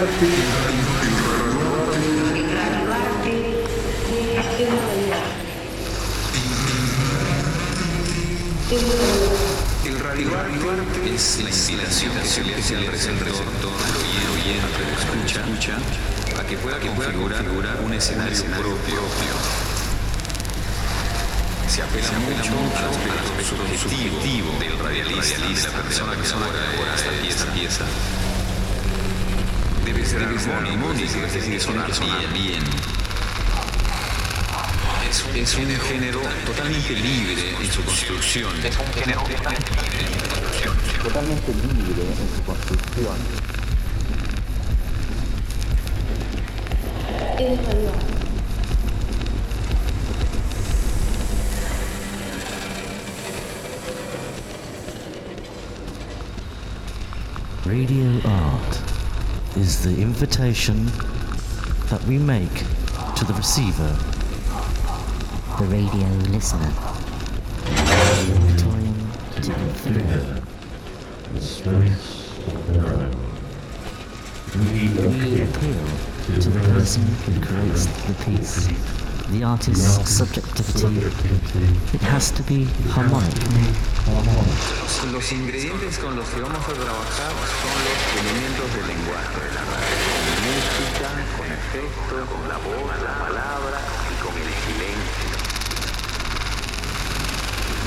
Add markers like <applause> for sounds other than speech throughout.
El radioarte. Construcción. Es un género totalmente libre en eh, su construcción. Totalmente libre en su construcción. Es radio. Radio art is the invitation that we make to the receiver, the radio listener. Time to influence. We appeal to the person who creates the piece, the artist's subjectivity. It has to be harmonic. Los, ingredientes con los que vamos a trabajar son los elementos del lenguaje la música, con efectos, con la voz, la palabra y con el silencio. Es radio.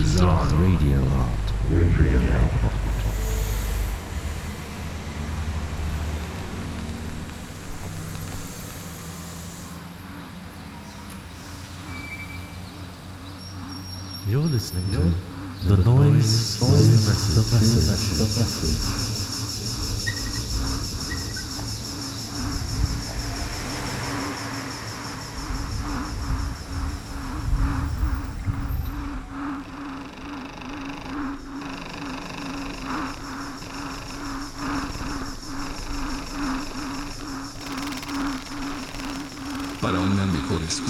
Radio Art. Radio Art. You're listening to The Noise, the noise, the noise, the noise, the noise.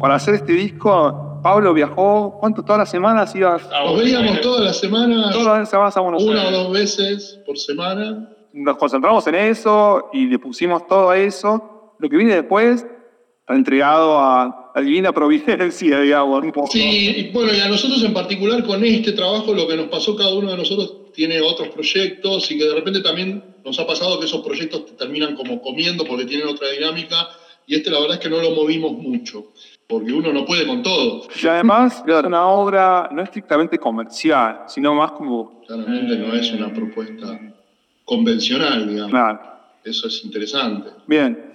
Para hacer este disco, Pablo viajó, ¿cuánto? ¿Todas las semanas ibas? Nos veíamos todas las semanas, Todas las semanas a Buenos una o Aires. dos veces por semana. Nos concentramos en eso y le pusimos todo a eso. Lo que viene después está entregado a, a divina providencia, digamos, un poco. Sí, y bueno, y a nosotros en particular con este trabajo lo que nos pasó cada uno de nosotros tiene otros proyectos y que de repente también nos ha pasado que esos proyectos te terminan como comiendo porque tienen otra dinámica y este la verdad es que no lo movimos mucho porque uno no puede con todo. Y además, es una obra no estrictamente comercial, sino más como. Claramente no es una propuesta convencional, digamos. Nada. Eso es interesante. Bien.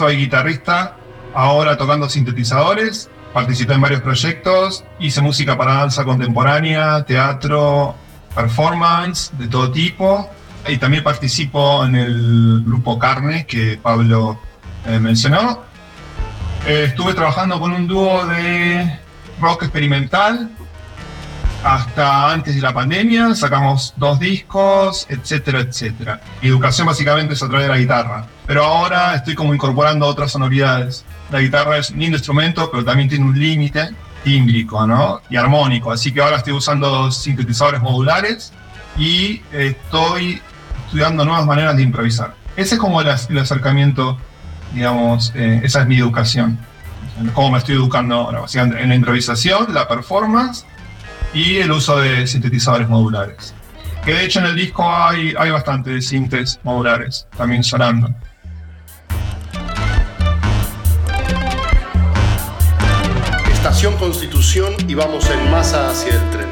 Soy guitarrista, ahora tocando sintetizadores, participé en varios proyectos, hice música para danza contemporánea, teatro, performance de todo tipo, y también participo en el grupo Carne que Pablo eh, mencionó. Eh, estuve trabajando con un dúo de rock experimental hasta antes de la pandemia, sacamos dos discos, etcétera, etcétera. Mi educación básicamente es a través de la guitarra, pero ahora estoy como incorporando otras sonoridades. La guitarra es un lindo instrumento, pero también tiene un límite tímbrico ¿no? y armónico, así que ahora estoy usando sintetizadores modulares y estoy estudiando nuevas maneras de improvisar. Ese es como el, el acercamiento, digamos, eh, esa es mi educación, cómo me estoy educando ahora, básicamente en la improvisación, la performance y el uso de sintetizadores modulares. Que de hecho en el disco hay, hay bastante de sintes modulares también sonando. Estación Constitución y vamos en masa hacia el tren.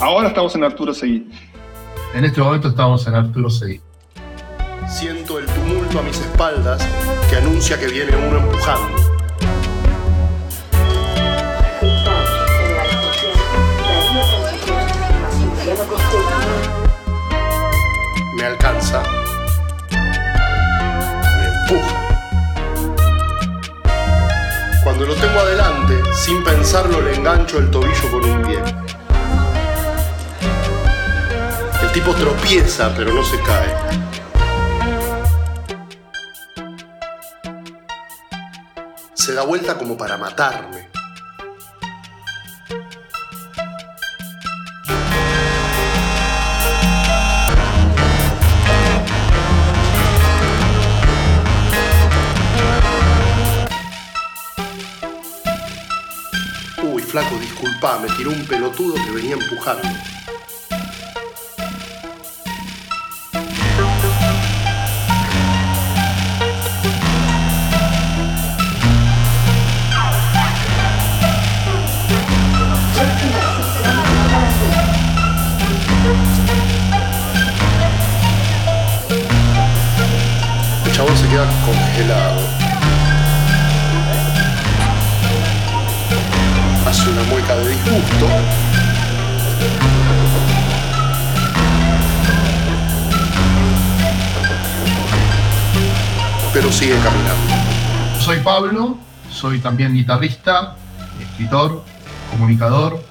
Ahora estamos en Arturo Seguí. En este momento estamos en Arturo Seguí. Siento el tumulto a mis espaldas que anuncia que viene uno empujando. Me alcanza. Me empuja. Cuando lo tengo adelante, sin pensarlo le engancho el tobillo con un pie. El tipo tropieza, pero no se cae. Se da vuelta como para matarme. Flaco, disculpa, me tiró un pelotudo que venía empujando. El chabón se queda congelado. Mueca de disgusto. Pero sigue caminando. Soy Pablo, soy también guitarrista, escritor, comunicador,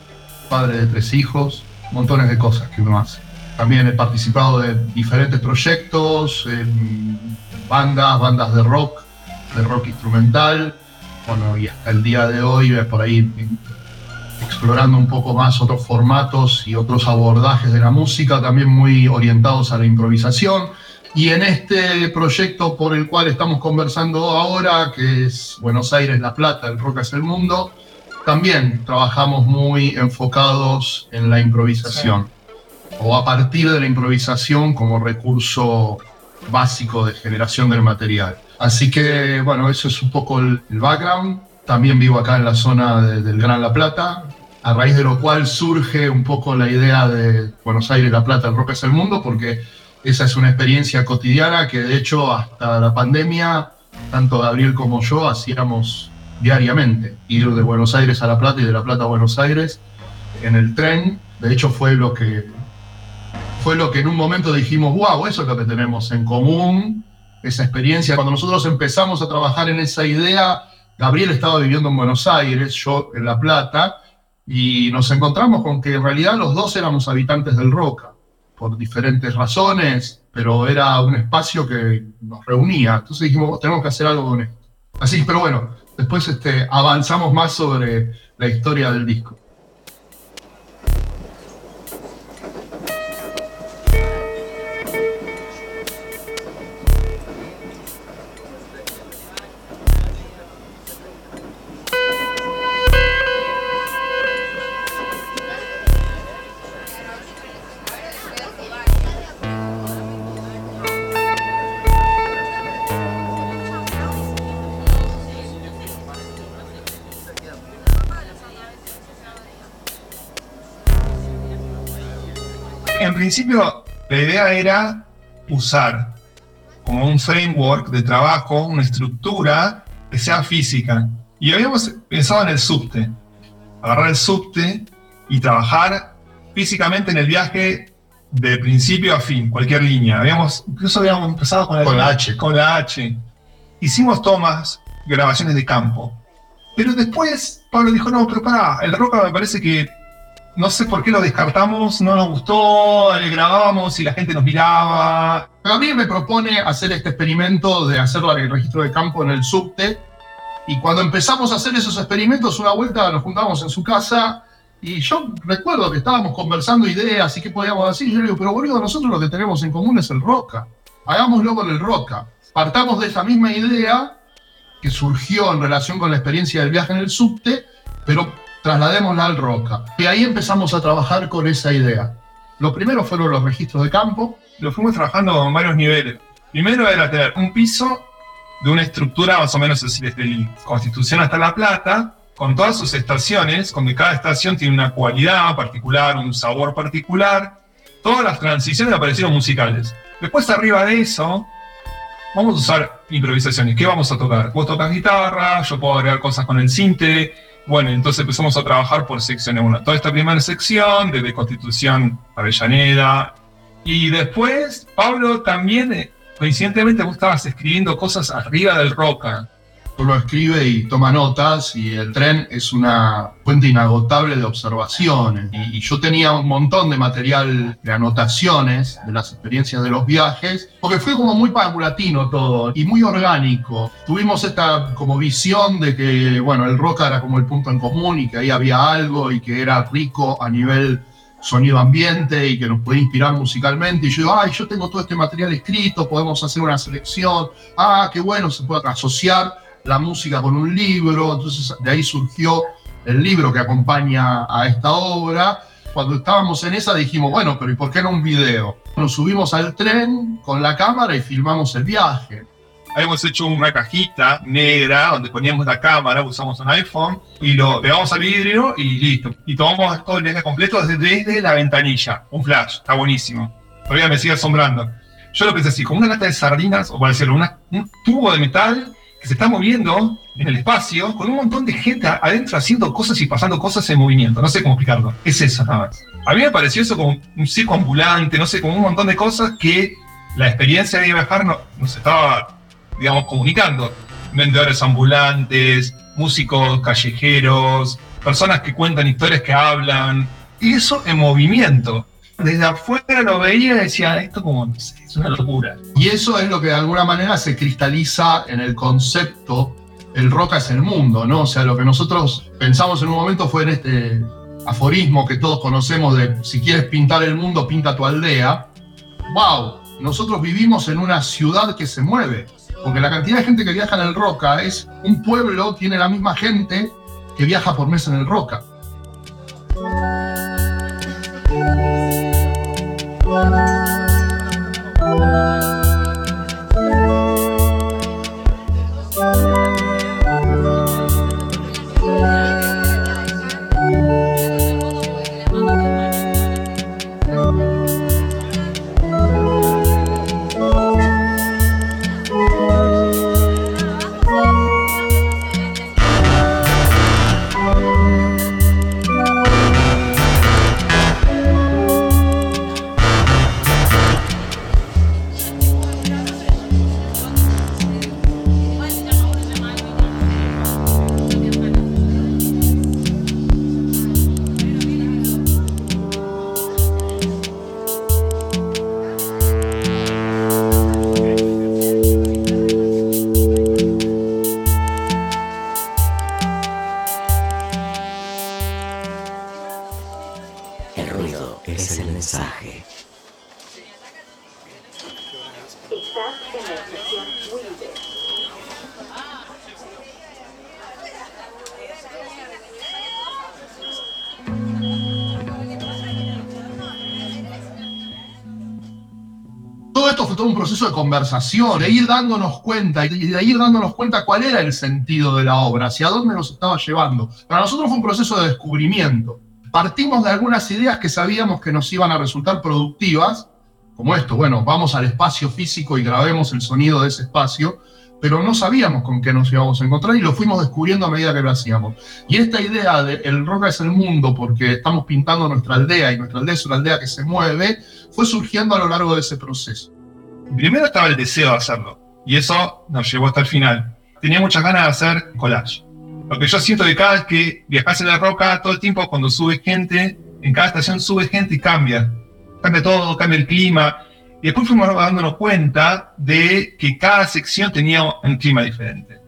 padre de tres hijos, montones de cosas que uno hace. También he participado de diferentes proyectos, en bandas, bandas de rock, de rock instrumental, bueno, y hasta el día de hoy por ahí explorando un poco más otros formatos y otros abordajes de la música, también muy orientados a la improvisación. Y en este proyecto por el cual estamos conversando ahora, que es Buenos Aires, La Plata, el rock es el mundo, también trabajamos muy enfocados en la improvisación, o a partir de la improvisación como recurso básico de generación del material. Así que, bueno, eso es un poco el, el background. También vivo acá en la zona de- del Gran La Plata, a raíz de lo cual surge un poco la idea de Buenos Aires, La Plata, el rock es el mundo, porque esa es una experiencia cotidiana que de hecho hasta la pandemia, tanto Gabriel como yo hacíamos diariamente, ir de Buenos Aires a La Plata y de La Plata a Buenos Aires en el tren. De hecho fue lo que fue lo que en un momento dijimos, wow, eso es lo que tenemos en común, esa experiencia. Cuando nosotros empezamos a trabajar en esa idea, Gabriel estaba viviendo en Buenos Aires, yo en La Plata, y nos encontramos con que en realidad los dos éramos habitantes del Roca, por diferentes razones, pero era un espacio que nos reunía. Entonces dijimos, tenemos que hacer algo con esto. Así, pero bueno, después este, avanzamos más sobre la historia del disco. Principio, la idea era usar como un framework de trabajo, una estructura que sea física. Y habíamos pensado en el subte, agarrar el subte y trabajar físicamente en el viaje de principio a fin, cualquier línea. Habíamos, incluso habíamos empezado con, el- Con la H. Con la H. Hicimos tomas, grabaciones de campo. Pero después Pablo dijo, no, pero pará, el roca me parece que no sé por qué lo descartamos, no nos gustó, le grabábamos y la gente nos miraba. Gabriel me propone hacer este experimento de hacer el registro de campo en el subte. Y cuando empezamos a hacer esos experimentos, una vuelta nos juntamos en su casa. Y yo recuerdo que estábamos conversando ideas y qué podíamos decir. Yo le digo, pero boludo, nosotros lo que tenemos en común es el roca. Hagámoslo con el roca. Partamos de esa misma idea que surgió en relación con la experiencia del viaje en el subte, pero trasladémosla al roca. Y ahí empezamos a trabajar con esa idea. Lo primero fueron los registros de campo, Lo fuimos trabajando en varios niveles. Primero era tener un piso de una estructura más o menos así, desde Constitución hasta La Plata, con todas sus estaciones, donde cada estación tiene una cualidad particular, un sabor particular. Todas las transiciones aparecieron musicales. Después, arriba de eso, vamos a usar improvisaciones. ¿Qué vamos a tocar? Vos tocas guitarra, yo puedo agregar cosas con el cinte. Bueno, entonces empezamos a trabajar por secciones. Una, toda esta primera sección, desde Constitución, Avellaneda. Y después, Pablo también, eh, coincidentemente, vos estabas escribiendo cosas arriba del roca. Uno escribe y toma notas y el tren es una fuente inagotable de observaciones. Y, yo tenía un montón de material de anotaciones de las experiencias de los viajes, porque fue como muy paulatino todo y muy orgánico. Tuvimos esta como visión de que, bueno, el rock era como el punto en común y que ahí había algo y que era rico a nivel sonido ambiente y que nos puede inspirar musicalmente. Y yo digo, ay, yo tengo todo este material escrito, podemos hacer una selección. Ah, qué bueno, se puede asociar la música con un libro. Entonces de ahí surgió el libro que acompaña a esta obra. Cuando estábamos en esa dijimos, bueno, pero ¿y por qué no un video? Nos subimos al tren con la cámara y filmamos el viaje. Habíamos hecho una cajita negra donde poníamos la cámara, usamos un iPhone y lo pegamos al vidrio y listo. Y tomamos todo el viaje completo desde, desde la ventanilla. Un flash, está buenísimo. Todavía me sigue asombrando. Yo lo pensé así, como una lata de sardinas, o para decirlo, una- un tubo de metal se está moviendo en el espacio con un montón de gente adentro haciendo cosas y pasando cosas en movimiento. No sé cómo explicarlo. Es eso nada más. A mí me pareció eso como un circo ambulante, no sé, como un montón de cosas que la experiencia de viajar no- nos estaba digamos, comunicando. Vendedores ambulantes, músicos callejeros, personas que cuentan historias que hablan. Y eso en movimiento. Desde afuera lo veía y decía, esto como, es una locura. Y eso es lo que de alguna manera se cristaliza en el concepto el roca es el mundo, ¿no? O sea, lo que nosotros pensamos en un momento fue en este aforismo que todos conocemos de si quieres pintar el mundo, pinta tu aldea. ¡Wow! Nosotros vivimos en una ciudad que se mueve, porque la cantidad de gente que viaja en el roca es un pueblo, tiene la misma gente que viaja por mes en el roca. El proceso de conversación, de ir dándonos cuenta y de ir dándonos cuenta cuál era el sentido de la obra, hacia dónde nos estaba llevando. Para nosotros fue un proceso de descubrimiento. Partimos de algunas ideas que sabíamos que nos iban a resultar productivas como esto, bueno, vamos al espacio físico y grabemos el sonido de ese espacio, pero no sabíamos con qué nos íbamos a encontrar y lo fuimos descubriendo a medida que lo hacíamos. Y esta idea de el rock es el mundo porque estamos pintando nuestra aldea y nuestra aldea es una aldea que se mueve, fue surgiendo a lo largo de ese proceso. Primero estaba el deseo de hacerlo, y eso nos llevó hasta el final. Tenía muchas ganas de hacer collage. Lo que yo siento de cada vez que viajas en la roca, todo el tiempo cuando sube gente, en cada estación sube gente y cambia. Cambia todo, cambia el clima. Y después fuimos dándonos cuenta de que cada sección tenía un clima diferente.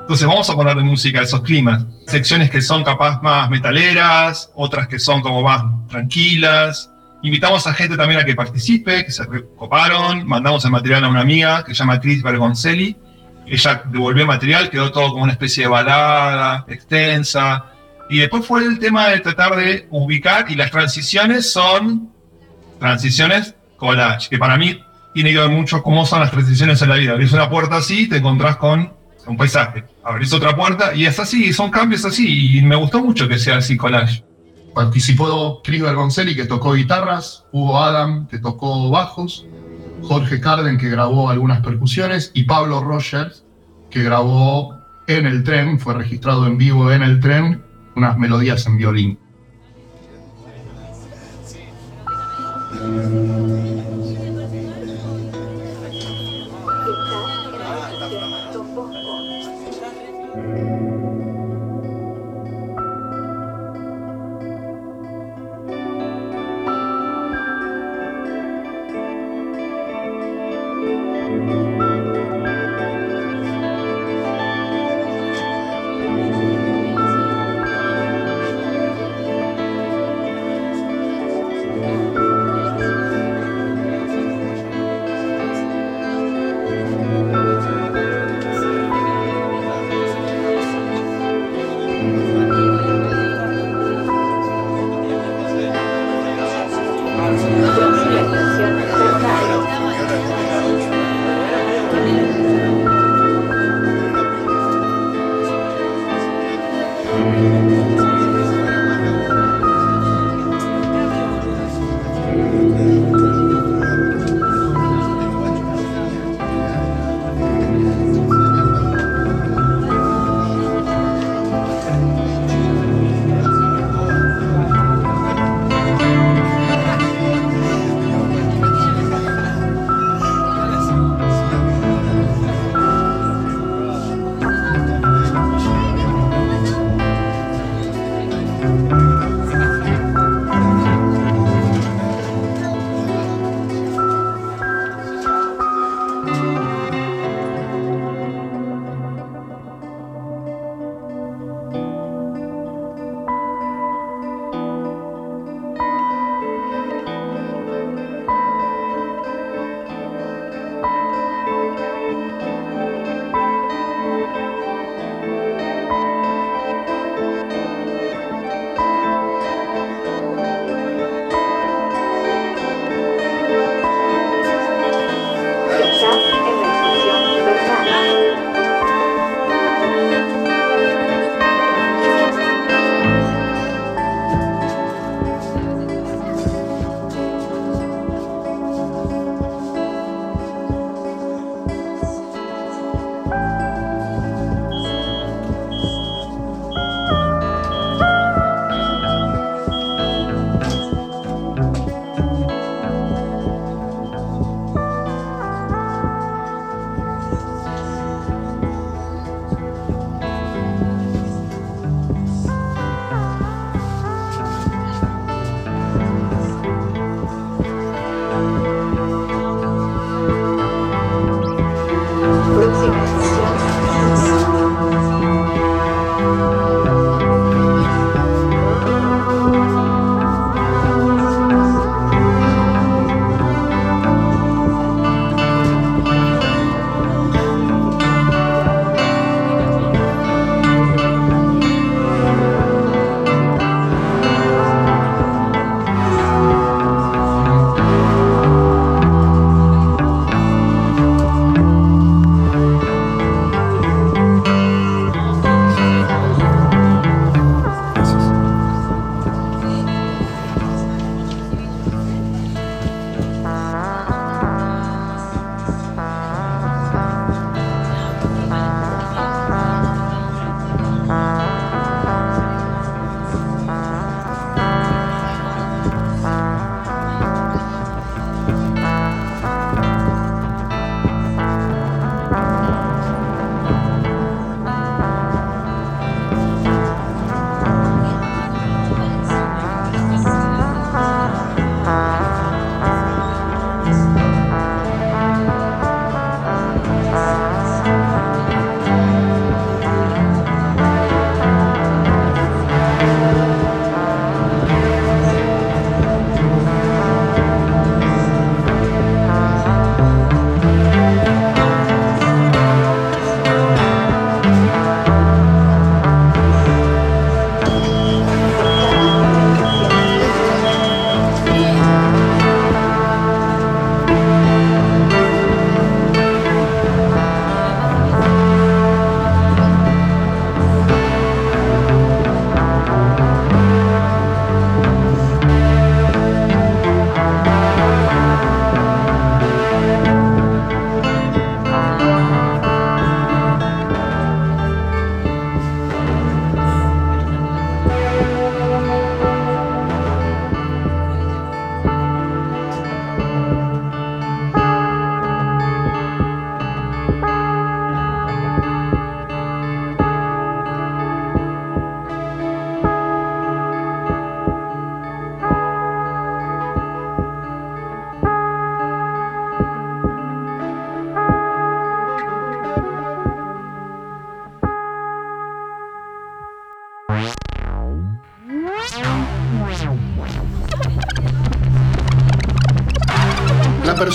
Entonces vamos a ponerle música a esos climas. Secciones que son capaz más metaleras, otras que son como más tranquilas. Invitamos a gente también a que participe, que se recoparon. Mandamos el material a una amiga que se llama Chris Bergoncelli. Ella devolvió el material, quedó todo como una especie de balada extensa. Y después fue el tema de tratar de ubicar, y las transiciones son transiciones collage, que para mí tiene que ver mucho cómo son las transiciones en la vida. Abrís una puerta así, te encontrás con un paisaje. Abrís otra puerta y es así, son cambios así. Y me gustó mucho que sea así collage. Participó Chris Bergoncelli, que tocó guitarras, Hugo Adam, que tocó bajos, Jorge Carden, que grabó algunas percusiones, y Pablo Rogers, que grabó en el tren, fue registrado en vivo en el tren, unas melodías en violín.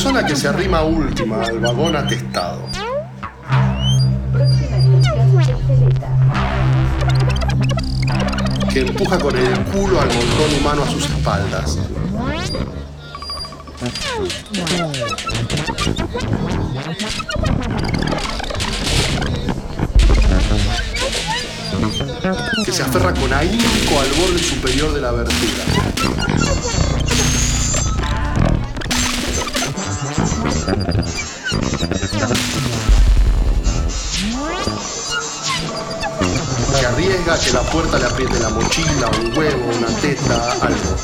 Persona que se arrima última al vagón atestado. Que empuja con el culo al montón humano a sus espaldas. Que se aferra con ahínco al borde superior de la abertura. Que arriesga que la puerta le apriete la mochila, un huevo, una teta, algo.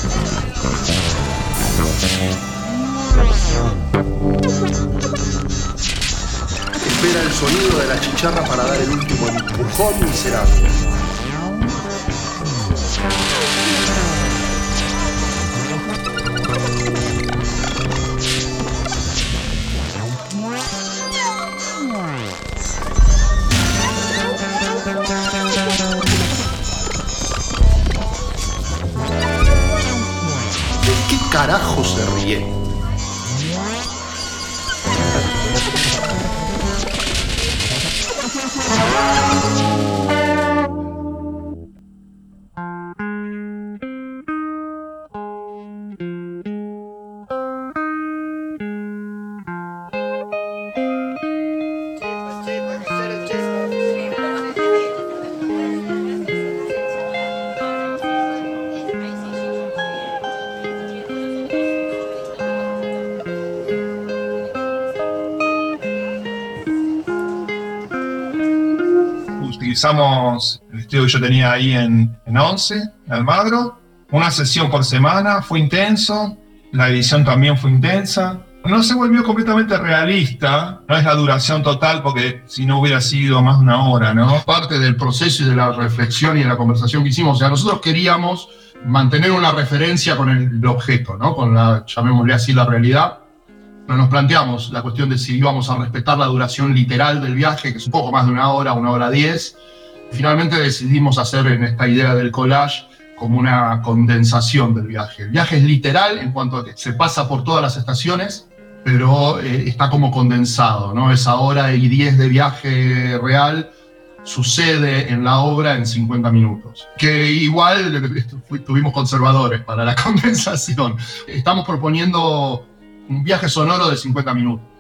Espera el sonido de la chicharra para dar el último empujón miserable. yet. Utilizamos el estudio que yo tenía ahí en, en 11, en Almagro. Una sesión por semana, fue intenso. La edición también fue intensa. No se volvió completamente realista, no es la duración total porque si no hubiera sido más de una hora, ¿no? Parte del proceso y de la reflexión y de la conversación que hicimos, o sea, nosotros queríamos mantener una referencia con el objeto, ¿no? Con la, llamémosle así, la realidad. Pero nos planteamos la cuestión de si íbamos a respetar la duración literal del viaje, que es un poco más de una hora, una hora diez. Finalmente decidimos hacer en esta idea del collage como una condensación del viaje. El viaje es literal en cuanto a que se pasa por todas las estaciones, pero eh, está como condensado, ¿no? Esa hora y diez de viaje real sucede en la obra en 50 minutos. Que igual <laughs> tuvimos conservadores para la <laughs> condensación. Estamos proponiendo un viaje sonoro de 50 minutos.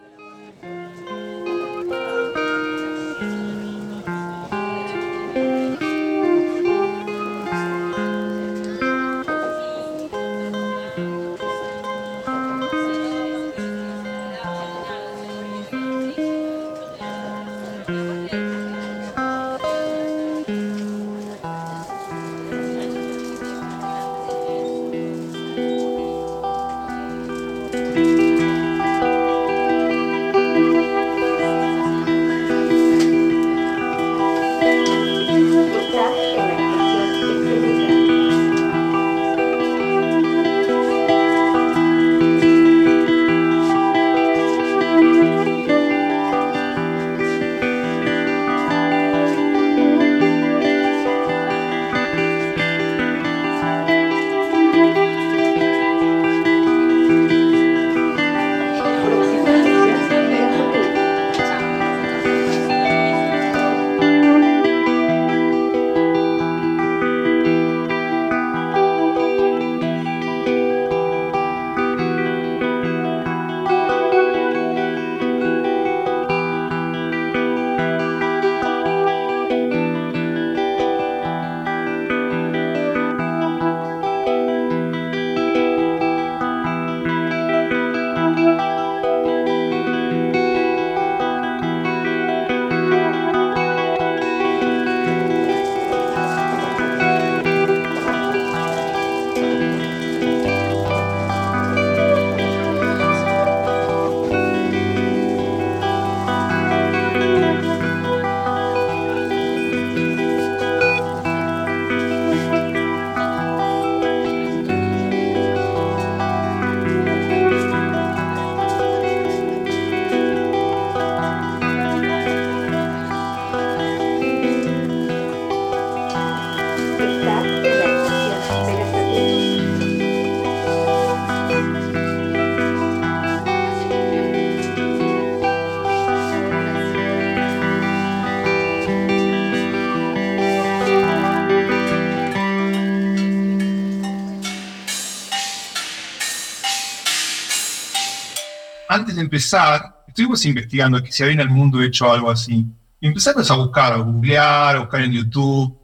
Antes de empezar, estuvimos investigando que si había en el mundo hecho algo así. Y empezamos a buscar, a googlear, a buscar en YouTube.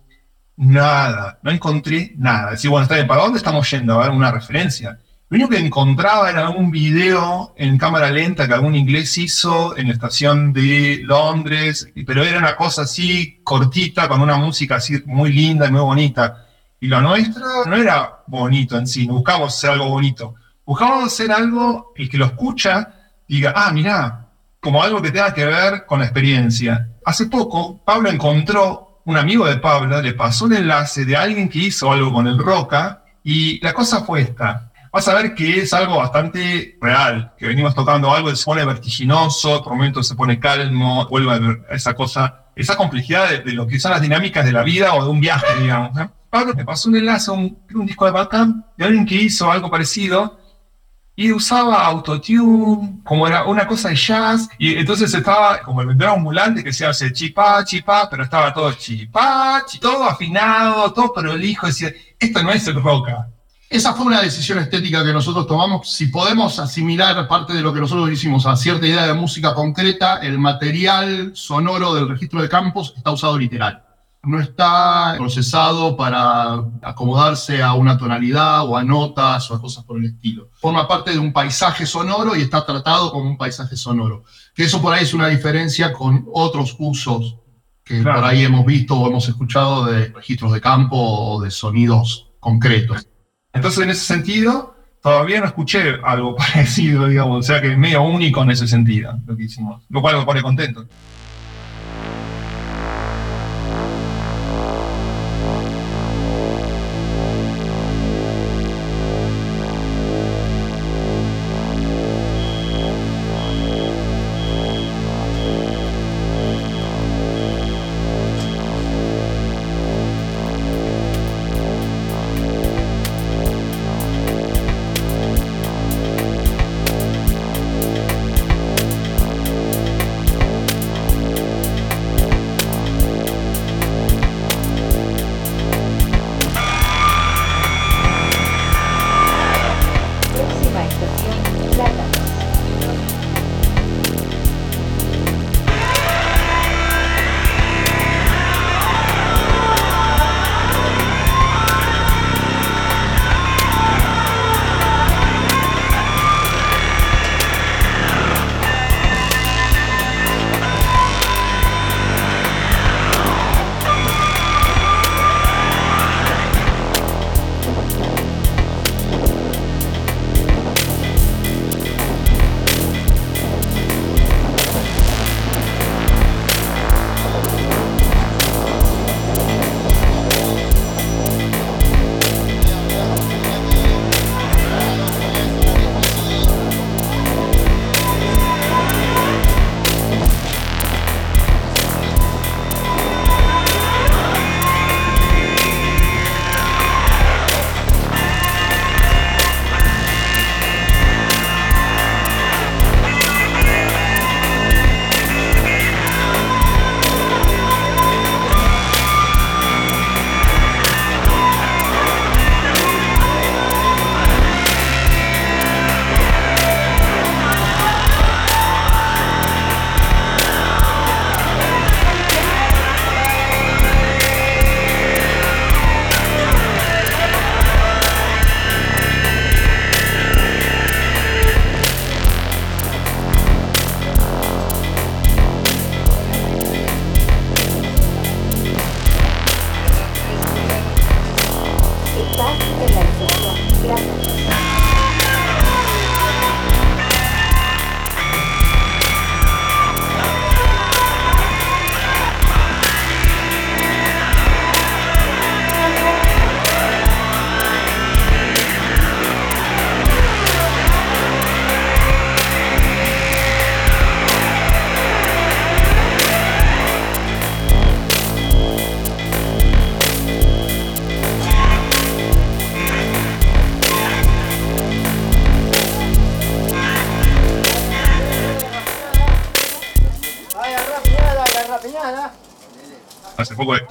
Nada, no encontré nada. Decir, bueno, está bien, ¿para dónde estamos yendo? A ver una referencia. Lo único que encontraba era algún video en cámara lenta que algún inglés hizo en la estación de Londres, pero era una cosa así cortita, con una música así muy linda y muy bonita. Y lo nuestro no era bonito en sí, no buscamos hacer algo bonito. Buscamos hacer algo, el que lo escucha diga, ah, mirá, como algo que tenga que ver con la experiencia. Hace poco, Pablo encontró, un amigo de Pablo le pasó un enlace de alguien que hizo algo con el Roca, y la cosa fue esta vas a ver que es algo bastante real, que venimos tocando algo, se pone vertiginoso, por momentos se pone calmo, vuelve a ver esa cosa, esa complejidad de, lo que son las dinámicas de la vida o de un viaje, digamos. Pablo me pasó un enlace, un, disco de Batman de alguien que hizo algo parecido y usaba autotune, como era una cosa de jazz, y entonces estaba como el vendedor ambulante que se hace chipá, chipá, pero estaba todo chipá, todo afinado, todo prolijo, decía, esto no es el roca, esa fue una decisión estética que nosotros tomamos. Si podemos asimilar parte de lo que nosotros hicimos a cierta idea de música concreta, el material sonoro del registro de campos está usado literal. No está procesado para acomodarse a una tonalidad o a notas o a cosas por el estilo. Forma parte de un paisaje sonoro y está tratado como un paisaje sonoro. Que eso por ahí es una diferencia con otros usos que por ahí hemos visto o hemos escuchado de registros de campo o de sonidos concretos. Entonces, en ese sentido, todavía no escuché algo <laughs> parecido, digamos, o sea que es medio único en ese sentido lo que hicimos, lo cual me pone contento.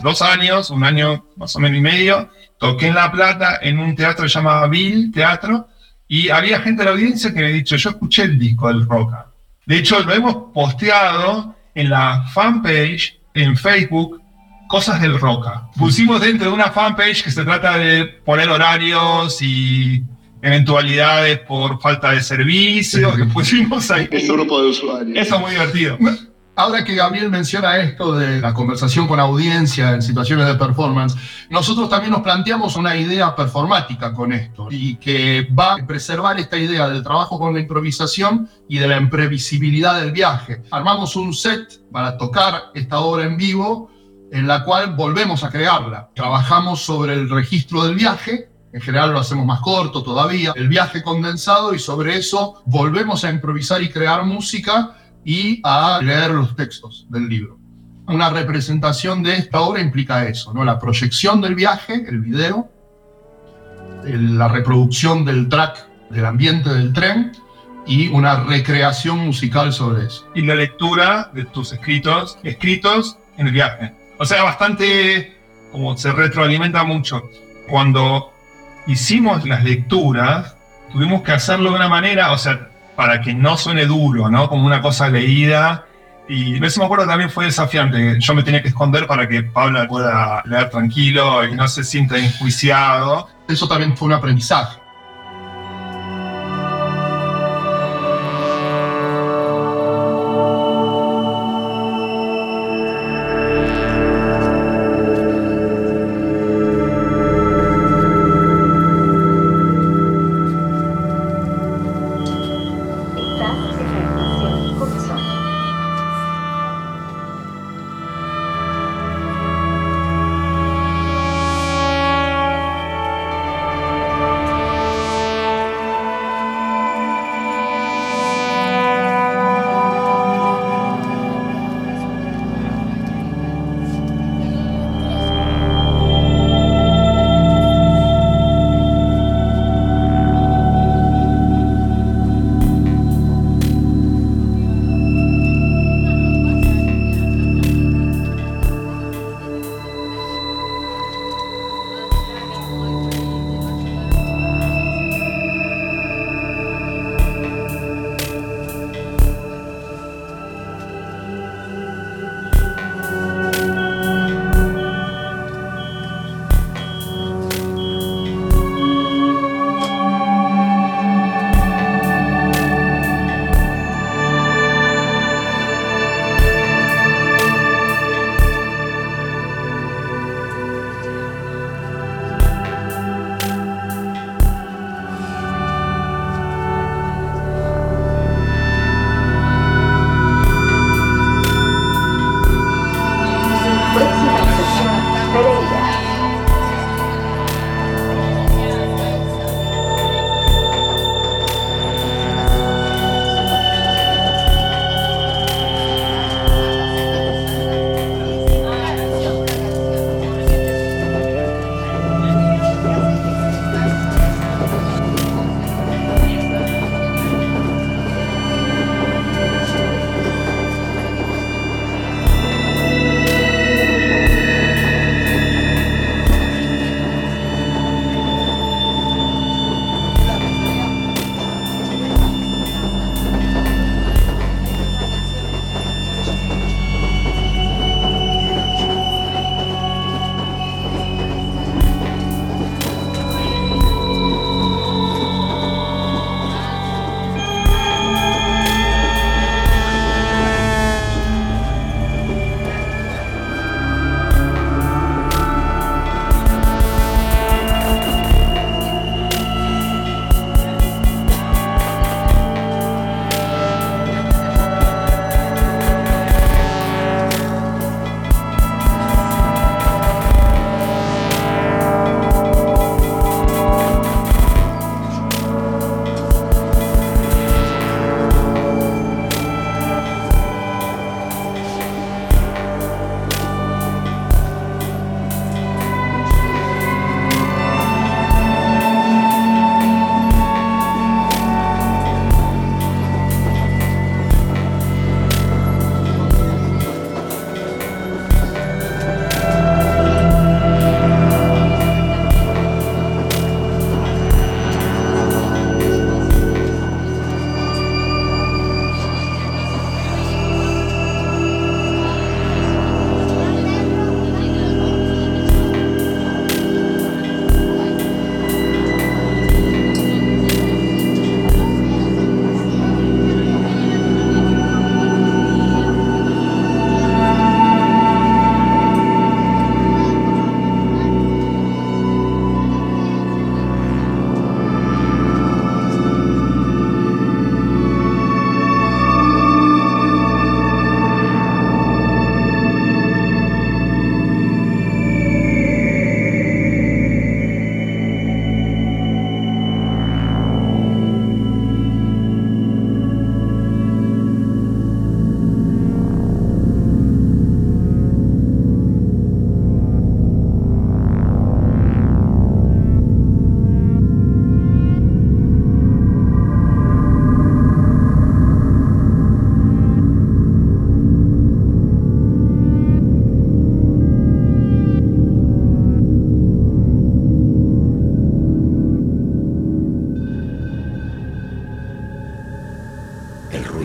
Dos años, un año más o menos y medio, toqué en La Plata en un teatro que se llama Bill Teatro, Y había gente de la audiencia que me ha dicho, yo escuché el disco del Roca. De hecho, lo hemos posteado en la fanpage, en Facebook, cosas del Roca. Pusimos dentro de una fanpage que se trata de poner horarios y eventualidades por falta de servicio, que pusimos ahí. Un grupo de usuarios. Eso es muy divertido. Ahora que Gabriel menciona esto de la conversación con audiencia en situaciones de performance, nosotros también nos planteamos una idea performática con esto y que va a preservar esta idea del trabajo con la improvisación y de la imprevisibilidad del viaje. Armamos un set para tocar esta obra en vivo en la cual volvemos a crearla. Trabajamos sobre el registro del viaje, en general lo hacemos más corto todavía, el viaje condensado y sobre eso volvemos a improvisar y crear música y a leer los textos del libro. Una representación de esta obra implica eso, ¿no? la proyección del viaje, el video, el- la reproducción del track del ambiente del tren y una recreación musical sobre eso. y la lectura de tus escritos, escritos en el viaje. O sea, bastante, como se retroalimenta mucho. Cuando hicimos las lecturas, tuvimos que hacerlo de una manera, o sea, para que no suene duro, ¿no? Como una cosa leída. Y eso me acuerdo también fue desafiante, yo me tenía que esconder para que Paula pueda leer tranquilo y no se sienta enjuiciado. Eso también fue un aprendizaje.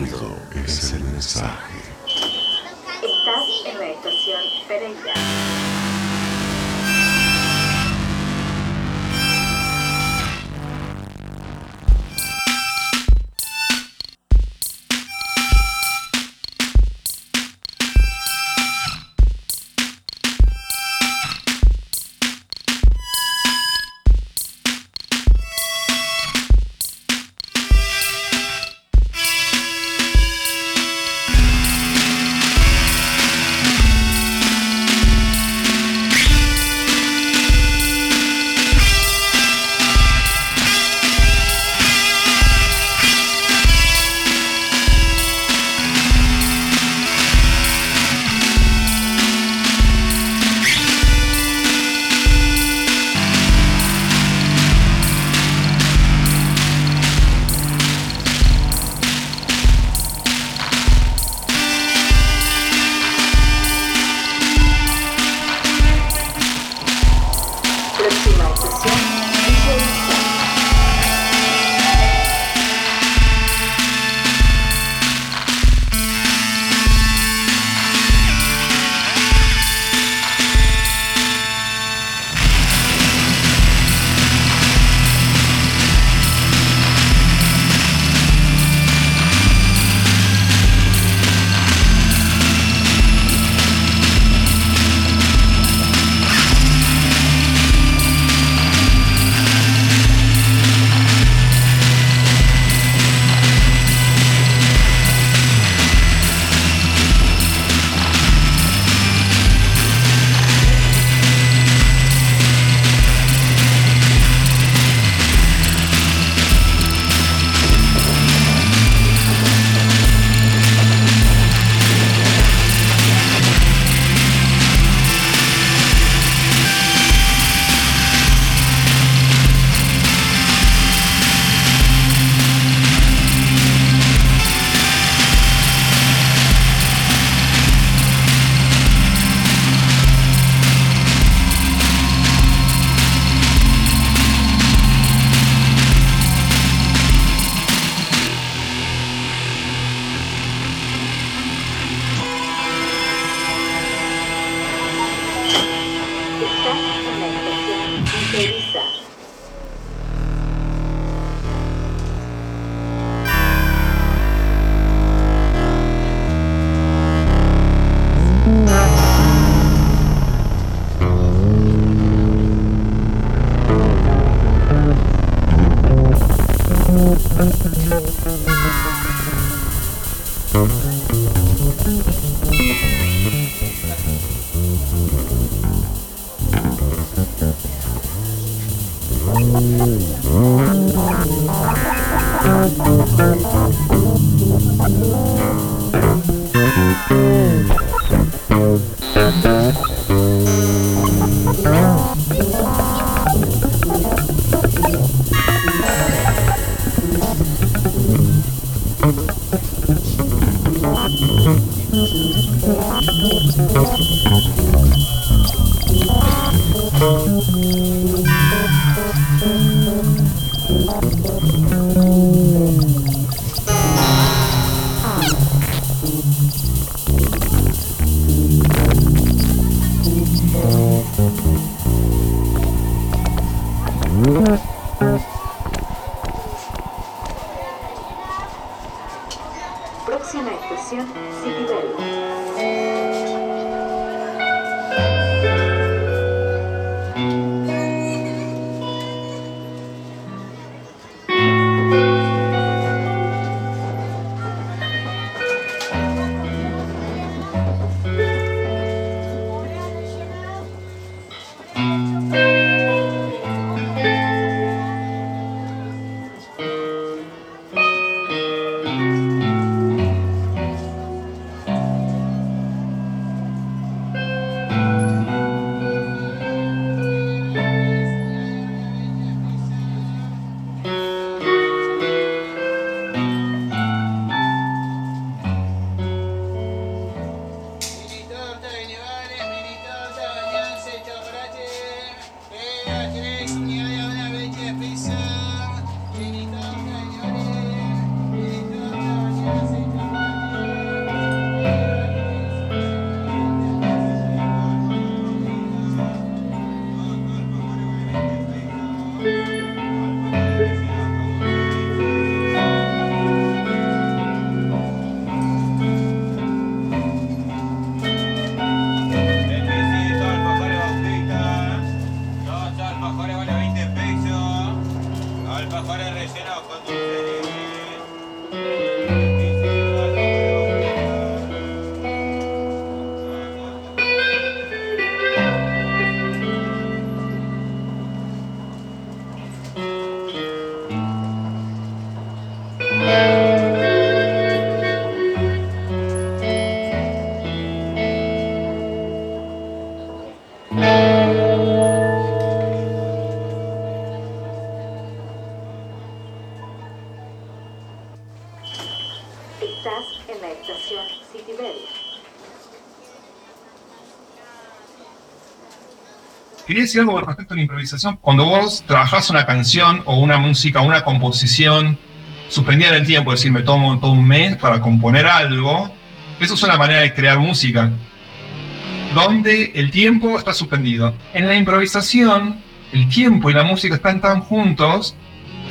Cálido es el mensaje. Quería decir algo respecto a la improvisación. Cuando vos trabajás una canción o una música, una composición suspendida en el tiempo, es decir, me tomo todo un mes para componer algo, eso es una manera de crear música, donde el tiempo está suspendido. En la improvisación, el tiempo y la música están tan juntos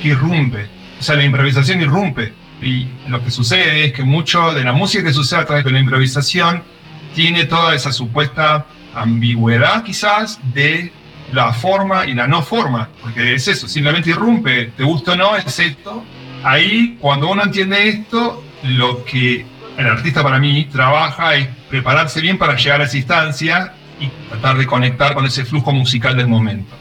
que irrumpe. O sea, la improvisación irrumpe. Y lo que sucede es que mucho de la música que sucede a través de la improvisación tiene toda esa supuesta ambigüedad quizás de la forma y la no forma, porque es eso, simplemente irrumpe, te gusta o no, es esto. Ahí, cuando uno entiende esto, lo que el artista para mí trabaja es prepararse bien para llegar a esa instancia y tratar de conectar con ese flujo musical del momento.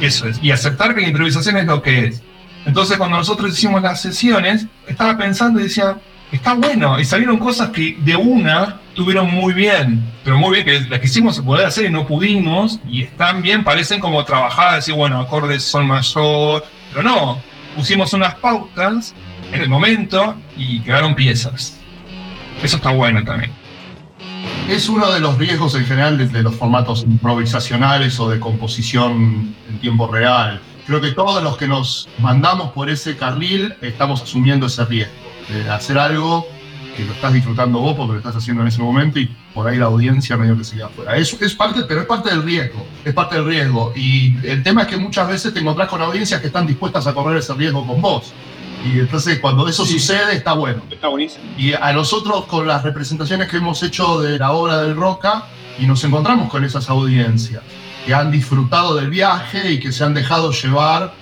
Eso es, y aceptar que la improvisación es lo que es. Entonces, cuando nosotros hicimos las sesiones, estaba pensando y decía, está bueno, y salieron cosas que de una estuvieron muy bien, pero muy bien, que las quisimos poder hacer y no pudimos, y están bien, parecen como trabajadas, decir, bueno, acordes son mayor, pero no, pusimos unas pautas en el momento y quedaron piezas. Eso está bueno también. Es uno de los riesgos en general de, de los formatos improvisacionales o de composición en tiempo real. Creo que todos los que nos mandamos por ese carril estamos asumiendo ese riesgo de hacer algo que lo estás disfrutando vos porque lo estás haciendo en ese momento y por ahí la audiencia medio que se queda afuera. Es, es parte, pero es parte del riesgo, es parte del riesgo. Y el tema es que muchas veces te encontrás con audiencias que están dispuestas a correr ese riesgo con vos. Y entonces cuando eso sucede está bueno. Está buenísimo. Y a nosotros con las representaciones que hemos hecho de la obra del Roca y nos encontramos con esas audiencias que han disfrutado del viaje y que se han dejado llevar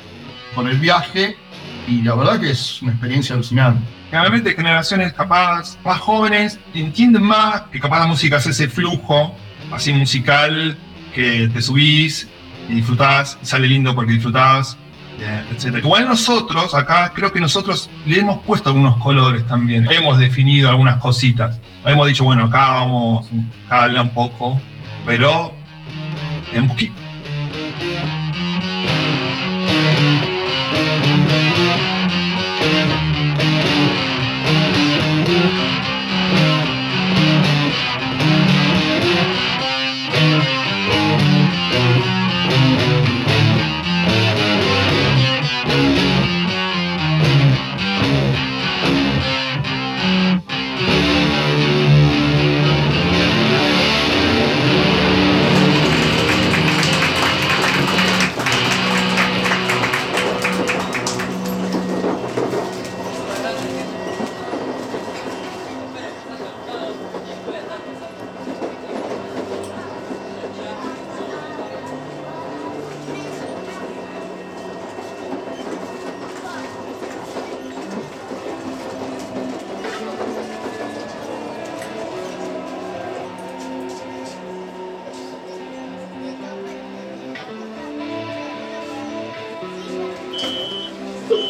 con el viaje y la verdad que es una experiencia alucinante. Generalmente generaciones capaz más jóvenes entienden más que capaz la música es ese flujo así musical que te subís y disfrutás, sale lindo porque disfrutás, eh, etc. Igual nosotros, acá creo que nosotros le hemos puesto algunos colores también, hemos definido algunas cositas. Hemos dicho, bueno, acá vamos, acá habla un poco, pero.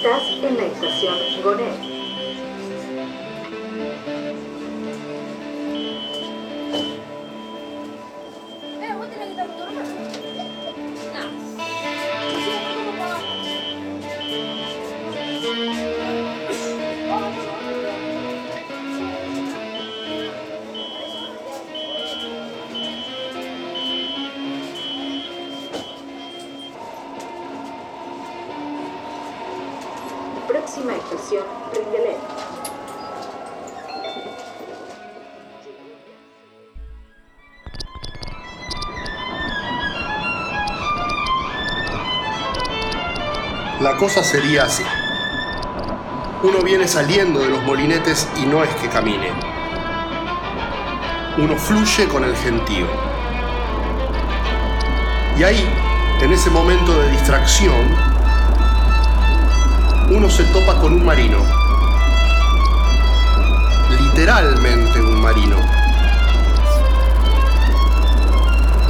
Estás en la estación Gonet. Cosa sería así. Uno viene saliendo de los molinetes y no es que camine. Uno fluye con el gentío. Y ahí, en ese momento de distracción, uno se topa con un marino. Literalmente un marino.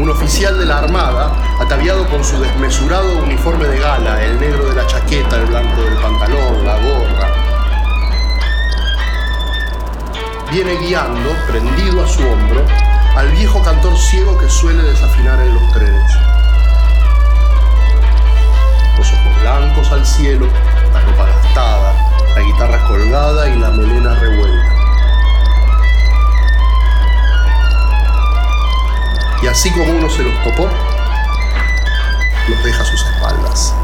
Un oficial de la Armada, ataviado con su desmesurado uniforme de gala, el negro de la chaqueta, el blanco del pantalón, la gorra, viene guiando, prendido a su hombro, al viejo cantor ciego que suele desafinar en los trenes. Los ojos blancos al cielo, la ropa gastada, la guitarra colgada y la melena revuelta. Y así como uno se los topó, los deja sus espaldas.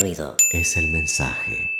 Ruido es el mensaje.